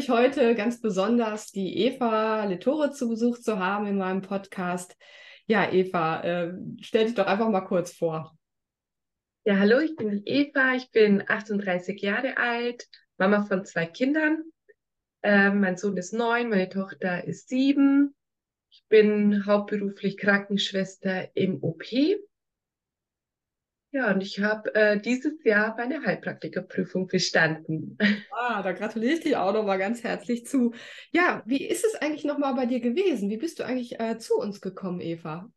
Mich heute ganz besonders, die Eva Lettore zu Besuch zu haben in meinem Podcast. Ja, Eva, äh, stell dich doch einfach mal kurz vor. Ja, hallo, ich bin die Eva, ich bin 38 Jahre alt, Mama von zwei Kindern. Äh, mein Sohn ist neun, meine Tochter ist sieben. Ich bin hauptberuflich Krankenschwester im OP ja, und ich habe äh, dieses Jahr meine Heilpraktikerprüfung bestanden. Ah, da gratuliere ich dir auch nochmal ganz herzlich zu. Ja, wie ist es eigentlich nochmal bei dir gewesen? Wie bist du eigentlich äh, zu uns gekommen, Eva?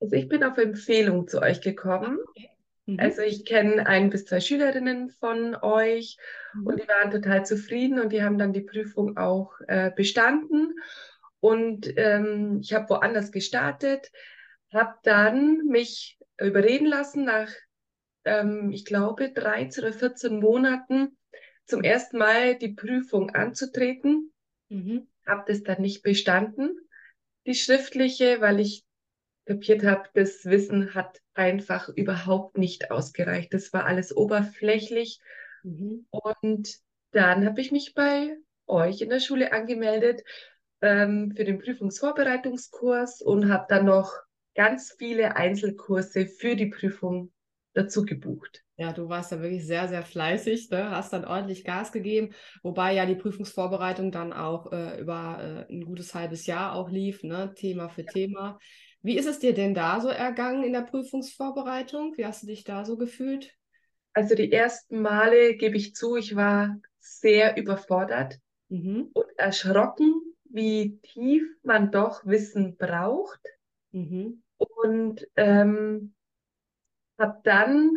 Also ich bin auf Empfehlung zu euch gekommen. Okay. Mhm. Also ich kenne ein bis zwei Schülerinnen von euch mhm. und die waren total zufrieden und die haben dann die Prüfung auch äh, bestanden. Und ähm, ich habe woanders gestartet, habe dann mich überreden lassen, nach ähm, ich glaube, 13 oder 14 Monaten zum ersten Mal die Prüfung anzutreten. Mhm. Habe das dann nicht bestanden, die schriftliche, weil ich kapiert habe, das Wissen hat einfach überhaupt nicht ausgereicht. Das war alles oberflächlich. Mhm. Und dann habe ich mich bei euch in der Schule angemeldet ähm, für den Prüfungsvorbereitungskurs und habe dann noch ganz viele Einzelkurse für die Prüfung dazu gebucht. Ja, du warst da wirklich sehr, sehr fleißig, ne? hast dann ordentlich Gas gegeben, wobei ja die Prüfungsvorbereitung dann auch äh, über äh, ein gutes halbes Jahr auch lief, ne? Thema für ja. Thema. Wie ist es dir denn da so ergangen in der Prüfungsvorbereitung? Wie hast du dich da so gefühlt? Also die ersten Male gebe ich zu, ich war sehr überfordert mhm. und erschrocken, wie tief man doch Wissen braucht. Mhm. Und ähm, habe dann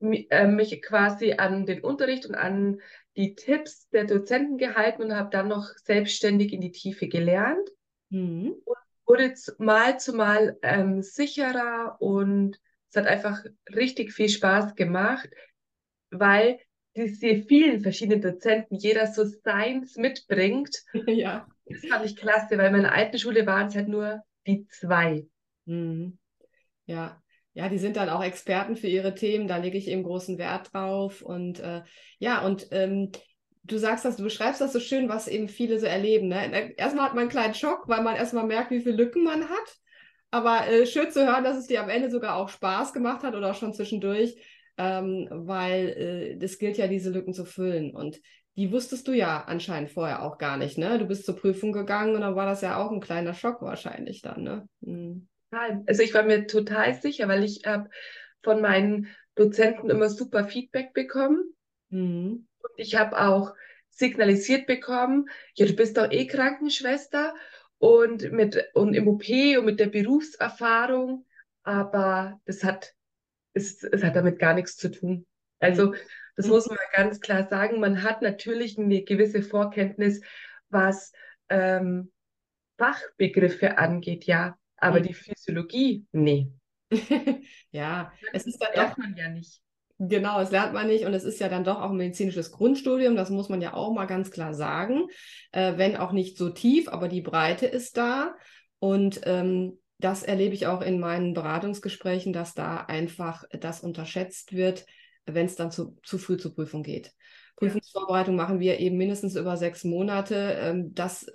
äh, mich quasi an den Unterricht und an die Tipps der Dozenten gehalten und habe dann noch selbstständig in die Tiefe gelernt mhm. und wurde mal zu mal ähm, sicherer und es hat einfach richtig viel Spaß gemacht, weil diese vielen verschiedenen Dozenten jeder so seins mitbringt. Ja. Das fand ich klasse, weil in meiner alten Schule waren es halt nur die zwei. Mhm. Ja, ja, die sind dann auch Experten für ihre Themen, da lege ich eben großen Wert drauf. Und äh, ja, und ähm, du sagst das, du beschreibst das so schön, was eben viele so erleben. Ne? Erstmal hat man einen kleinen Schock, weil man erstmal merkt, wie viele Lücken man hat. Aber äh, schön zu hören, dass es dir am Ende sogar auch Spaß gemacht hat oder auch schon zwischendurch, ähm, weil äh, das gilt ja, diese Lücken zu füllen. Und die wusstest du ja anscheinend vorher auch gar nicht, ne? Du bist zur Prüfung gegangen und dann war das ja auch ein kleiner Schock wahrscheinlich dann, ne? Also ich war mir total sicher, weil ich habe von meinen Dozenten immer super Feedback bekommen. Mhm. Und ich habe auch signalisiert bekommen, ja, du bist doch eh Krankenschwester und mit und im OP und mit der Berufserfahrung, aber das hat es, es hat damit gar nichts zu tun. Also das mhm. muss man ganz klar sagen. Man hat natürlich eine gewisse Vorkenntnis, was ähm, Fachbegriffe angeht, ja. Aber mhm. die Physiologie, nee. ja, es ist dann das doch. man ja nicht. Genau, es lernt man nicht und es ist ja dann doch auch ein medizinisches Grundstudium, das muss man ja auch mal ganz klar sagen, äh, wenn auch nicht so tief, aber die Breite ist da und ähm, das erlebe ich auch in meinen Beratungsgesprächen, dass da einfach das unterschätzt wird, wenn es dann zu, zu früh zur Prüfung geht. Prüfungsvorbereitung machen wir eben mindestens über sechs Monate. Ähm, das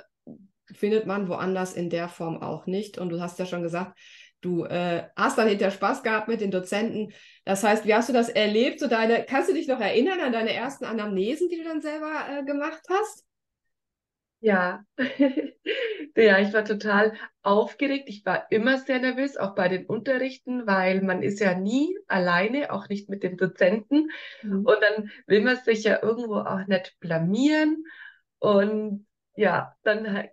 findet man woanders in der Form auch nicht. Und du hast ja schon gesagt, du äh, hast dann hinter Spaß gehabt mit den Dozenten. Das heißt, wie hast du das erlebt? So deine, kannst du dich noch erinnern an deine ersten Anamnesen, die du dann selber äh, gemacht hast? Ja. ja, ich war total aufgeregt. Ich war immer sehr nervös, auch bei den Unterrichten, weil man ist ja nie alleine, auch nicht mit dem Dozenten. Mhm. Und dann will man sich ja irgendwo auch nicht blamieren. Und ja, dann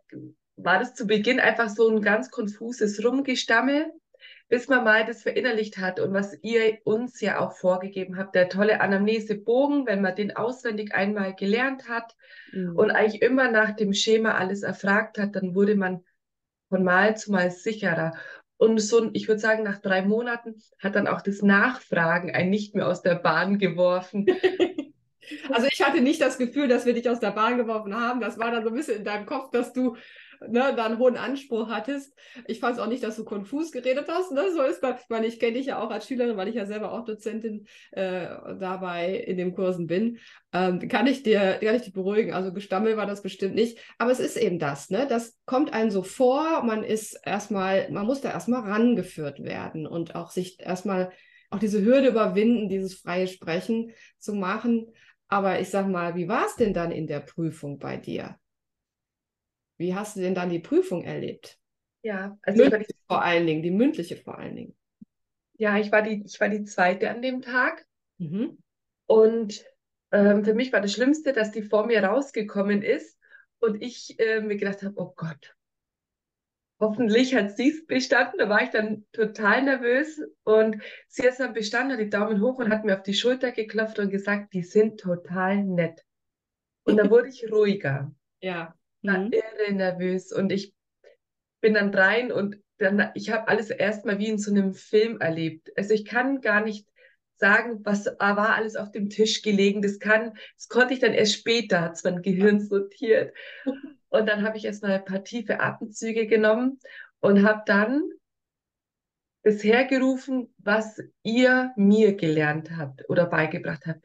war das zu Beginn einfach so ein ganz konfuses Rumgestammel, bis man mal das verinnerlicht hat und was ihr uns ja auch vorgegeben habt, der tolle Anamnesebogen, wenn man den auswendig einmal gelernt hat mhm. und eigentlich immer nach dem Schema alles erfragt hat, dann wurde man von Mal zu Mal sicherer. Und so, ich würde sagen, nach drei Monaten hat dann auch das Nachfragen einen nicht mehr aus der Bahn geworfen. Also ich hatte nicht das Gefühl, dass wir dich aus der Bahn geworfen haben. Das war dann so ein bisschen in deinem Kopf, dass du ne, da einen hohen Anspruch hattest. Ich fand es auch nicht, dass du konfus geredet hast. Ne? So ist das. Ich meine, ich kenne dich ja auch als Schülerin, weil ich ja selber auch Dozentin äh, dabei in den Kursen bin. Ähm, kann ich dir, kann ich dich beruhigen. Also gestammelt war das bestimmt nicht. Aber es ist eben das, ne? Das kommt einem so vor. Man ist erstmal, man muss da erstmal rangeführt werden und auch sich erstmal auch diese Hürde überwinden, dieses freie Sprechen zu machen. Aber ich sag mal, wie war es denn dann in der Prüfung bei dir? Wie hast du denn dann die Prüfung erlebt? Ja, also die vor allen Dingen, die mündliche vor allen Dingen. Ja, ich war die, ich war die zweite an dem Tag. Mhm. Und ähm, für mich war das Schlimmste, dass die vor mir rausgekommen ist und ich äh, mir gedacht habe, oh Gott, hoffentlich hat sie es bestanden. Da war ich dann total nervös und sie ist dann bestanden, hat die Daumen hoch und hat mir auf die Schulter geklopft und gesagt, die sind total nett. Und dann wurde ich ruhiger. Ja. War mhm. irre nervös und ich bin dann rein und dann, ich habe alles erstmal wie in so einem Film erlebt. Also ich kann gar nicht sagen, was war alles auf dem Tisch gelegen. Das kann, das konnte ich dann erst später, hat es mein Gehirn sortiert. Und dann habe ich erstmal ein paar tiefe Atemzüge genommen und habe dann bisher gerufen, was ihr mir gelernt habt oder beigebracht habt.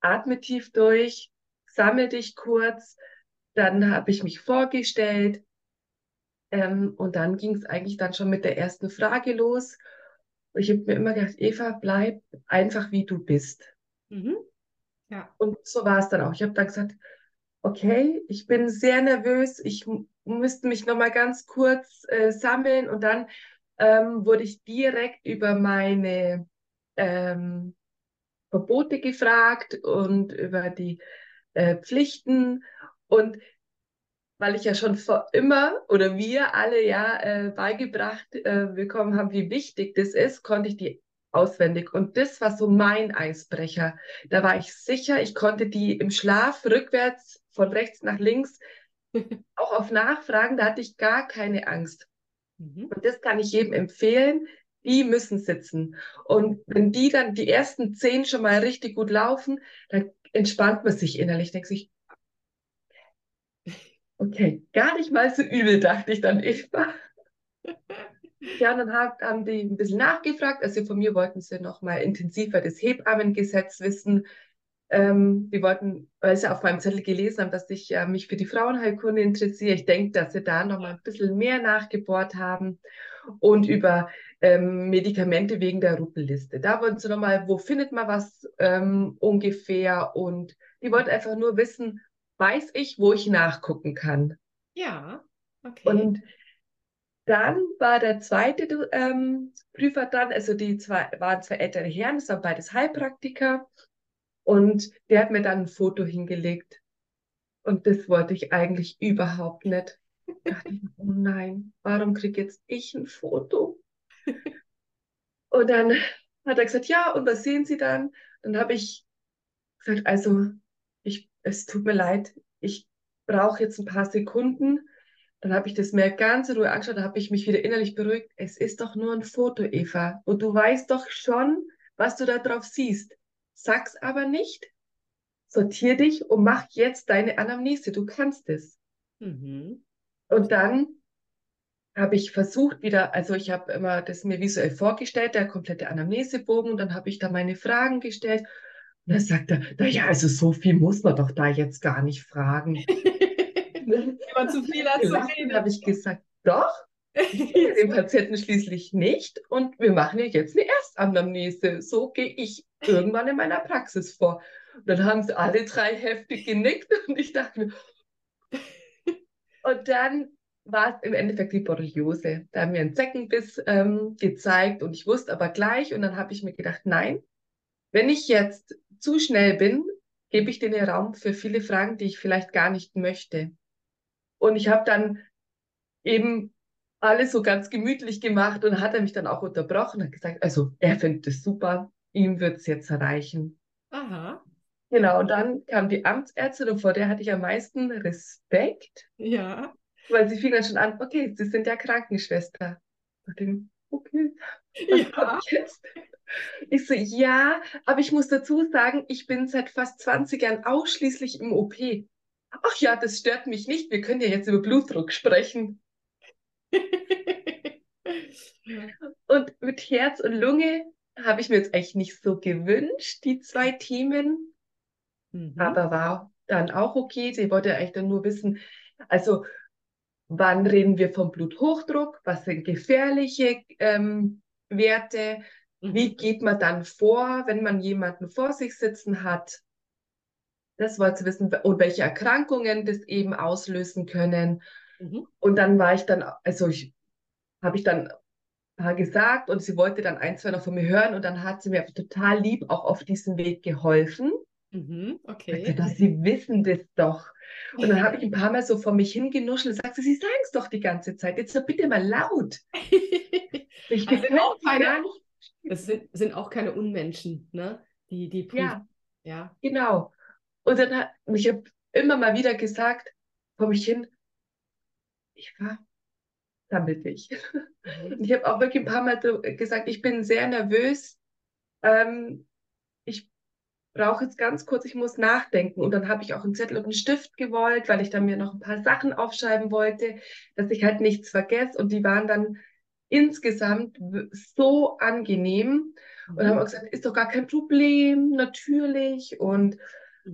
Atme tief durch, sammel dich kurz, dann habe ich mich vorgestellt ähm, und dann ging es eigentlich dann schon mit der ersten Frage los. Ich habe mir immer gedacht, Eva, bleib einfach wie du bist. Mhm. Ja. Und so war es dann auch. Ich habe dann gesagt, okay, ich bin sehr nervös, ich müsste mich nochmal ganz kurz äh, sammeln und dann ähm, wurde ich direkt über meine ähm, Verbote gefragt und über die äh, Pflichten und weil ich ja schon vor immer oder wir alle ja äh, beigebracht äh, bekommen haben, wie wichtig das ist, konnte ich die auswendig. Und das war so mein Eisbrecher. Da war ich sicher, ich konnte die im Schlaf rückwärts von rechts nach links auch auf Nachfragen, da hatte ich gar keine Angst. Mhm. Und das kann ich jedem empfehlen. Die müssen sitzen. Und wenn die dann die ersten zehn schon mal richtig gut laufen, dann entspannt man sich innerlich, denkt sich, okay, gar nicht mal so übel, dachte ich dann Eva. Ja, dann haben die ein bisschen nachgefragt. Also von mir wollten sie noch mal intensiver das Hebammengesetz wissen. Ähm, die wollten, weil sie auf meinem Zettel gelesen haben, dass ich äh, mich für die Frauenheilkunde interessiere. Ich denke, dass sie da noch mal ein bisschen mehr nachgebohrt haben. Und über ähm, Medikamente wegen der Ruppelliste. Da wollten sie noch mal, wo findet man was ähm, ungefähr? Und die wollten einfach nur wissen, weiß ich, wo ich nachgucken kann. Ja, okay. Und dann war der zweite ähm, Prüfer dann, also die zwei waren zwei ältere Herren, das waren beides Heilpraktiker. Und der hat mir dann ein Foto hingelegt. Und das wollte ich eigentlich überhaupt nicht. Da dachte ich, oh nein, warum kriege jetzt ich ein Foto? Und dann hat er gesagt, ja, und was sehen Sie dann? Dann habe ich gesagt, also ich, es tut mir leid, ich brauche jetzt ein paar Sekunden. Dann habe ich das mir ganz in Ruhe angeschaut, da habe ich mich wieder innerlich beruhigt. Es ist doch nur ein Foto, Eva. Und du weißt doch schon, was du da drauf siehst. Sag's aber nicht. Sortier dich und mach jetzt deine Anamnese. Du kannst es. Mhm. Und dann habe ich versucht wieder, also ich habe immer das mir visuell vorgestellt, der komplette Anamnesebogen, und dann habe ich da meine Fragen gestellt. Und dann sagt er, naja, also so viel muss man doch da jetzt gar nicht fragen. Wenn man zu viel hat zu reden. habe ich gesagt, doch, den Patienten schließlich nicht und wir machen ja jetzt eine Erstanamnese. So gehe ich irgendwann in meiner Praxis vor. Und dann haben sie alle drei heftig genickt und ich dachte mir, und dann war es im Endeffekt die Borreliose. Da haben wir einen Zeckenbiss ähm, gezeigt und ich wusste aber gleich und dann habe ich mir gedacht, nein, wenn ich jetzt zu schnell bin, gebe ich den Raum für viele Fragen, die ich vielleicht gar nicht möchte. Und ich habe dann eben alles so ganz gemütlich gemacht und hat er mich dann auch unterbrochen und hat gesagt, also er findet es super, ihm wird es jetzt erreichen. Aha. Genau, und dann kam die Amtsärztin und vor der hatte ich am meisten Respekt. Ja. Weil sie fing dann schon an, okay, Sie sind ja Krankenschwester. Okay, was ja. ich jetzt? Ich so, ja, aber ich muss dazu sagen, ich bin seit fast 20 Jahren ausschließlich im OP. ach ja, das stört mich nicht, wir können ja jetzt über Blutdruck sprechen. und mit Herz und Lunge habe ich mir jetzt eigentlich nicht so gewünscht, die zwei Themen. Mhm. Aber war dann auch okay. Sie wollte eigentlich dann nur wissen, also wann reden wir vom Bluthochdruck, was sind gefährliche ähm, Werte, mhm. wie geht man dann vor, wenn man jemanden vor sich sitzen hat. Das wollte sie wissen und welche Erkrankungen das eben auslösen können. Mhm. Und dann war ich dann, also ich habe ich dann gesagt und sie wollte dann ein, zwei noch von mir hören und dann hat sie mir total lieb auch auf diesem Weg geholfen. Mhm, okay. Also, dass sie wissen das doch. Und dann habe ich ein paar Mal so vor mich hingenuschelt und sagte, sie sagen es doch die ganze Zeit. Jetzt doch bitte mal laut. ich also sind auch keine. Es sind, sind auch keine Unmenschen, ne? Die, die prüfen. Ja, ja. Genau. Und dann hat ich habe immer mal wieder gesagt, vor mich hin, ich war damit ich. Mhm. Ich habe auch wirklich ein paar Mal gesagt, ich bin sehr nervös. Ähm, ich brauche jetzt ganz kurz, ich muss nachdenken. Und dann habe ich auch einen Zettel und einen Stift gewollt, weil ich dann mir noch ein paar Sachen aufschreiben wollte, dass ich halt nichts vergesse. Und die waren dann insgesamt so angenehm. Und haben mhm. auch gesagt, ist doch gar kein Problem, natürlich. Und.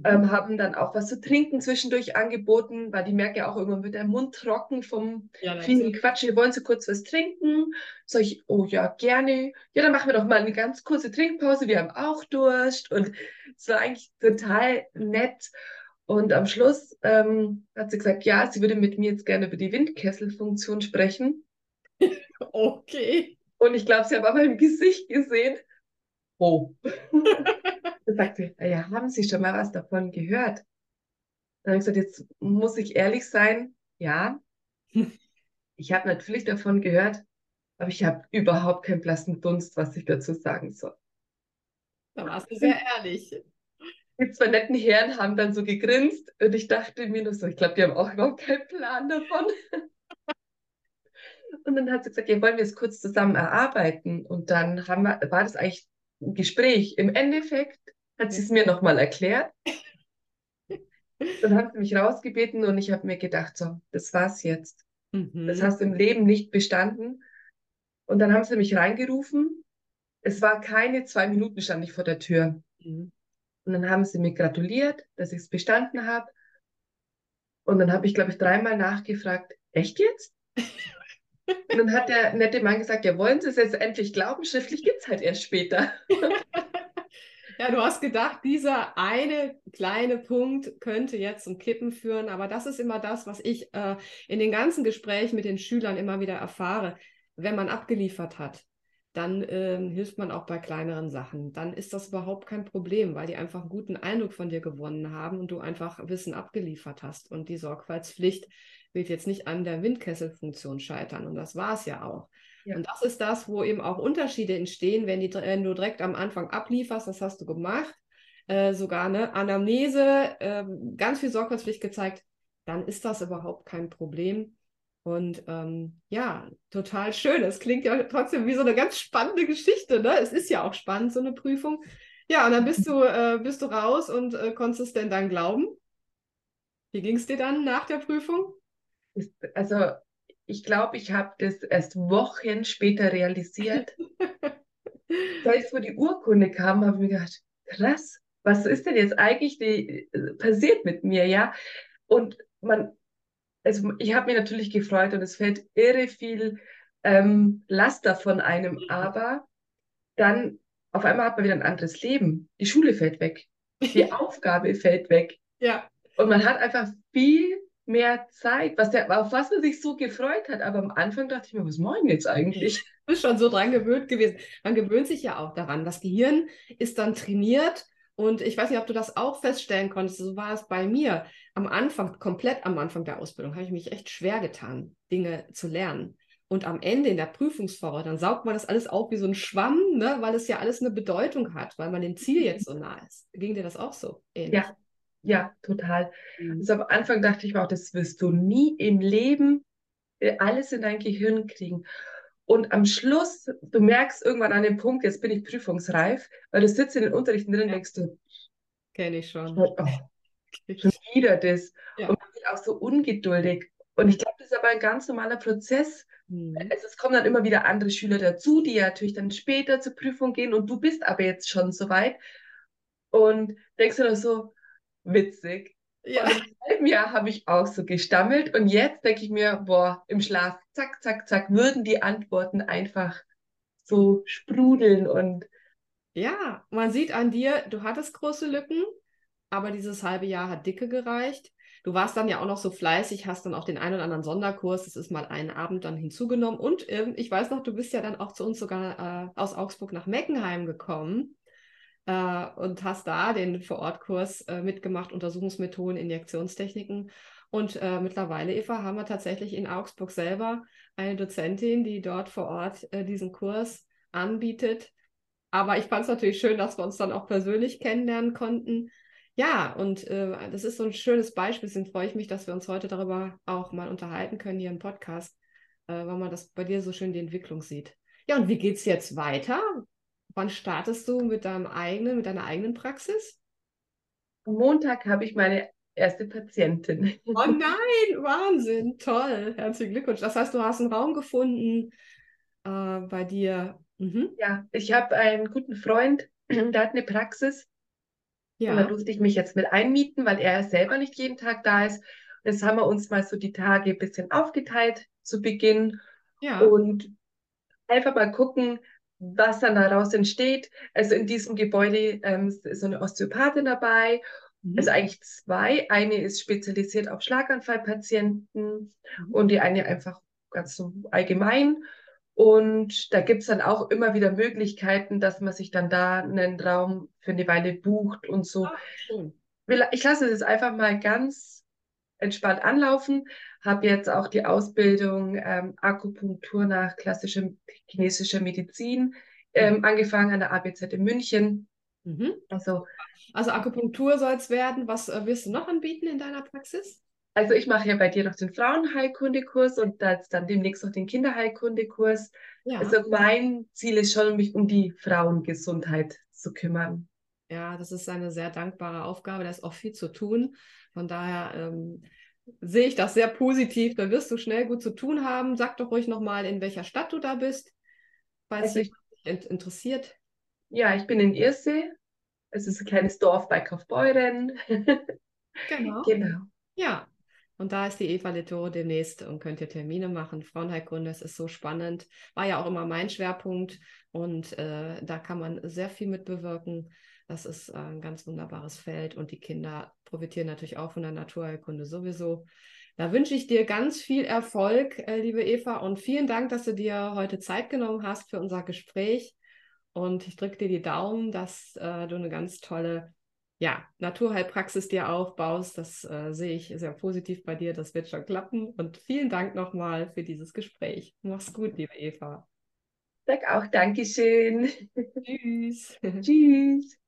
Ähm, haben dann auch was zu trinken zwischendurch angeboten, weil die merken ja auch irgendwann wird der Mund trocken vom ja, vielen Quatschen. Wir wollen so kurz was trinken. Sag ich, oh ja, gerne. Ja, dann machen wir doch mal eine ganz kurze Trinkpause. Wir haben auch Durst. Und es war eigentlich total nett. Und am Schluss ähm, hat sie gesagt, ja, sie würde mit mir jetzt gerne über die Windkesselfunktion sprechen. okay. Und ich glaube, sie hat aber im Gesicht gesehen, oh. Da sagt sie, ja, haben Sie schon mal was davon gehört? Dann habe ich gesagt, jetzt muss ich ehrlich sein, ja, ich habe natürlich davon gehört, aber ich habe überhaupt keinen blassen Dunst, was ich dazu sagen soll. Da warst du sehr ehrlich. Die zwei netten Herren haben dann so gegrinst und ich dachte mir nur so, ich glaube, die haben auch überhaupt keinen Plan davon. Und dann hat sie gesagt, ja, wollen wir es kurz zusammen erarbeiten? Und dann haben wir, war das eigentlich Gespräch. Im Endeffekt hat sie es mir nochmal erklärt. Dann hat sie mich rausgebeten und ich habe mir gedacht, so, das war's jetzt. Mhm. Das hast du im Leben nicht bestanden. Und dann haben sie mich reingerufen. Es war keine zwei Minuten, stand ich vor der Tür. Mhm. Und dann haben sie mir gratuliert, dass ich es bestanden habe. Und dann habe ich, glaube ich, dreimal nachgefragt, echt jetzt? Und dann hat der nette Mann gesagt, ja, wollen Sie es jetzt endlich glauben? Schriftlich gibt es halt erst später. Ja, du hast gedacht, dieser eine kleine Punkt könnte jetzt zum Kippen führen, aber das ist immer das, was ich äh, in den ganzen Gesprächen mit den Schülern immer wieder erfahre. Wenn man abgeliefert hat, dann äh, hilft man auch bei kleineren Sachen. Dann ist das überhaupt kein Problem, weil die einfach einen guten Eindruck von dir gewonnen haben und du einfach Wissen abgeliefert hast. Und die Sorgfaltspflicht wird jetzt nicht an der Windkesselfunktion scheitern. Und das war es ja auch. Ja. Und das ist das, wo eben auch Unterschiede entstehen, wenn, die, wenn du direkt am Anfang ablieferst, das hast du gemacht, äh, sogar eine Anamnese, äh, ganz viel Sorgfaltspflicht gezeigt, dann ist das überhaupt kein Problem. Und ähm, ja, total schön. Es klingt ja trotzdem wie so eine ganz spannende Geschichte. Ne? Es ist ja auch spannend, so eine Prüfung. Ja, und dann bist du, äh, bist du raus und äh, konntest es denn dann glauben? Wie ging es dir dann nach der Prüfung? Also ich glaube, ich habe das erst Wochen später realisiert. Selbst wo die Urkunde kam, habe ich mir gedacht, krass, was ist denn jetzt eigentlich die, passiert mit mir, ja? Und man, also ich habe mich natürlich gefreut und es fällt irre viel ähm, Laster von einem, aber dann auf einmal hat man wieder ein anderes Leben. Die Schule fällt weg, die Aufgabe fällt weg. Ja. Und man hat einfach viel mehr Zeit, was der, auf was man sich so gefreut hat. Aber am Anfang dachte ich mir, was mache ich jetzt eigentlich? Du bist schon so dran gewöhnt gewesen. Man gewöhnt sich ja auch daran. Das Gehirn ist dann trainiert. Und ich weiß nicht, ob du das auch feststellen konntest. So war es bei mir. Am Anfang, komplett am Anfang der Ausbildung, habe ich mich echt schwer getan, Dinge zu lernen. Und am Ende in der Prüfungswoche, dann saugt man das alles auf wie so ein Schwamm, ne? weil es ja alles eine Bedeutung hat, weil man dem Ziel jetzt so nah ist. Ging dir das auch so? Ähnlich? Ja, ja, total. Mhm. Also am Anfang dachte ich mir auch, das wirst du nie im Leben äh, alles in dein Gehirn kriegen. Und am Schluss, du merkst irgendwann an dem Punkt, jetzt bin ich prüfungsreif, weil du sitzt in den Unterrichten drin und denkst du, kenne ich schon. Oh, schon erwidert es. Ja. Und man wird auch so ungeduldig. Und ich glaube, das ist aber ein ganz normaler Prozess. Mhm. Also es kommen dann immer wieder andere Schüler dazu, die ja natürlich dann später zur Prüfung gehen und du bist aber jetzt schon so weit. Und denkst du noch so, witzig. Ja. Und im halben Jahr habe ich auch so gestammelt und jetzt denke ich mir, boah, im Schlaf, zack, zack, zack, würden die Antworten einfach so sprudeln und ja, man sieht an dir, du hattest große Lücken, aber dieses halbe Jahr hat dicke gereicht. Du warst dann ja auch noch so fleißig, hast dann auch den einen oder anderen Sonderkurs, das ist mal einen Abend dann hinzugenommen. Und ähm, ich weiß noch, du bist ja dann auch zu uns sogar äh, aus Augsburg nach Meckenheim gekommen äh, und hast da den Vorortkurs äh, mitgemacht, Untersuchungsmethoden, Injektionstechniken. Und äh, mittlerweile, Eva, haben wir tatsächlich in Augsburg selber eine Dozentin, die dort vor Ort äh, diesen Kurs anbietet. Aber ich fand es natürlich schön, dass wir uns dann auch persönlich kennenlernen konnten. Ja, und äh, das ist so ein schönes Beispiel. Deswegen freue ich mich, dass wir uns heute darüber auch mal unterhalten können hier im Podcast, äh, weil man das bei dir so schön die Entwicklung sieht. Ja, und wie geht es jetzt weiter? Wann startest du mit deinem eigenen, mit deiner eigenen Praxis? Am Montag habe ich meine erste Patientin. Oh nein, Wahnsinn, toll, herzlichen Glückwunsch. Das heißt, du hast einen Raum gefunden äh, bei dir. Mhm. Ja, ich habe einen guten Freund, der hat eine Praxis. Ja. Und da durfte ich mich jetzt mit einmieten, weil er selber nicht jeden Tag da ist. Jetzt haben wir uns mal so die Tage ein bisschen aufgeteilt zu Beginn. Ja. Und einfach mal gucken, was dann daraus entsteht. Also in diesem Gebäude ähm, ist so eine Osteopathin dabei, mhm. also eigentlich zwei. Eine ist spezialisiert auf Schlaganfallpatienten mhm. und die eine einfach ganz so allgemein. Und da gibt es dann auch immer wieder Möglichkeiten, dass man sich dann da einen Raum für eine Weile bucht und so. Ach, ich lasse es jetzt einfach mal ganz entspannt anlaufen, habe jetzt auch die Ausbildung ähm, Akupunktur nach klassischer chinesischer Medizin ähm, mhm. angefangen an der ABZ in München. Mhm. Also, also Akupunktur soll es werden. Was äh, wirst du noch anbieten in deiner Praxis? Also ich mache ja bei dir noch den Frauenheilkundekurs und dann demnächst noch den Kinderheilkundekurs. Ja. Also mein Ziel ist schon, mich um die Frauengesundheit zu kümmern. Ja, das ist eine sehr dankbare Aufgabe. Da ist auch viel zu tun. Von daher ähm, sehe ich das sehr positiv. Da wirst du schnell gut zu tun haben. Sag doch ruhig nochmal, in welcher Stadt du da bist, falls also dich interessiert. Ja, ich bin in Irsee. Es ist ein kleines Dorf bei Kaufbeuren. Genau. genau. Ja, und da ist die Eva Leto demnächst und könnt ihr Termine machen. Frauenheilkunde, es ist so spannend. War ja auch immer mein Schwerpunkt und äh, da kann man sehr viel mit bewirken. Das ist äh, ein ganz wunderbares Feld und die Kinder profitieren natürlich auch von der Naturheilkunde sowieso. Da wünsche ich dir ganz viel Erfolg, äh, liebe Eva, und vielen Dank, dass du dir heute Zeit genommen hast für unser Gespräch. Und ich drücke dir die Daumen, dass äh, du eine ganz tolle ja, Naturheilpraxis dir aufbaust. Das äh, sehe ich sehr positiv bei dir. Das wird schon klappen. Und vielen Dank nochmal für dieses Gespräch. Mach's gut, liebe Eva. Sag auch Dankeschön. Tschüss. Tschüss.